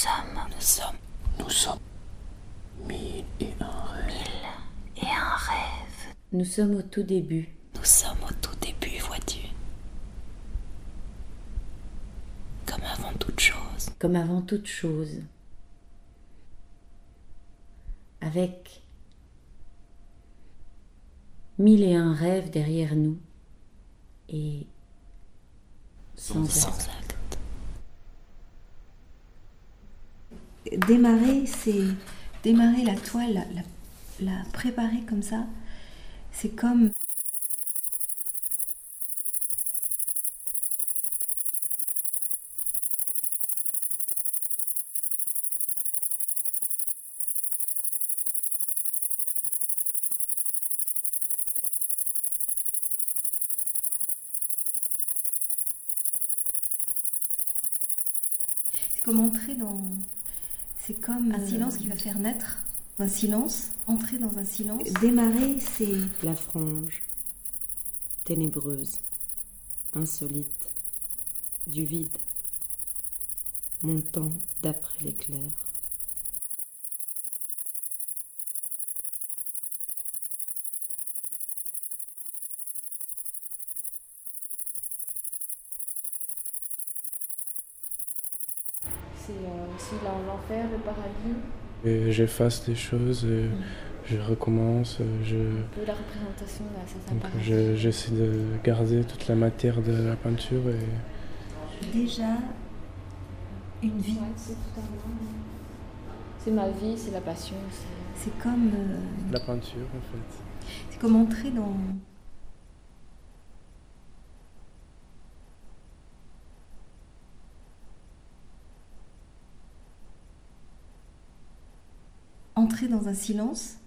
sommes. Nous sommes. Nous sommes. Mille et un rêves. Et un rêve. Nous sommes au tout début. Nous sommes au tout début, vois-tu. Comme avant toute chose. Comme avant toute chose. Avec mille et un rêves derrière nous. Et sans, Sans Démarrer, c'est démarrer la toile, la, préparer comme ça. C'est comme C'est comme entrer dans. C'est comme un silence qui va faire naître un silence, entrer dans un silence. Démarrer, c'est. La frange, ténébreuse, insolite, du vide, montant d'après l'éclair. C'est euh, aussi l'en- l'enfer, le paradis, Et j'efface des choses, et je recommence, je, un peu la représentation je- j'essaie de garder toute la matière de la peinture et Déjà une vie. Ouais, c'est tout à fait. C'est ma vie, c'est la passion. c'est- C'est comme. euh, la peinture en fait. c'est comme entrer dans. Entrer dans un silence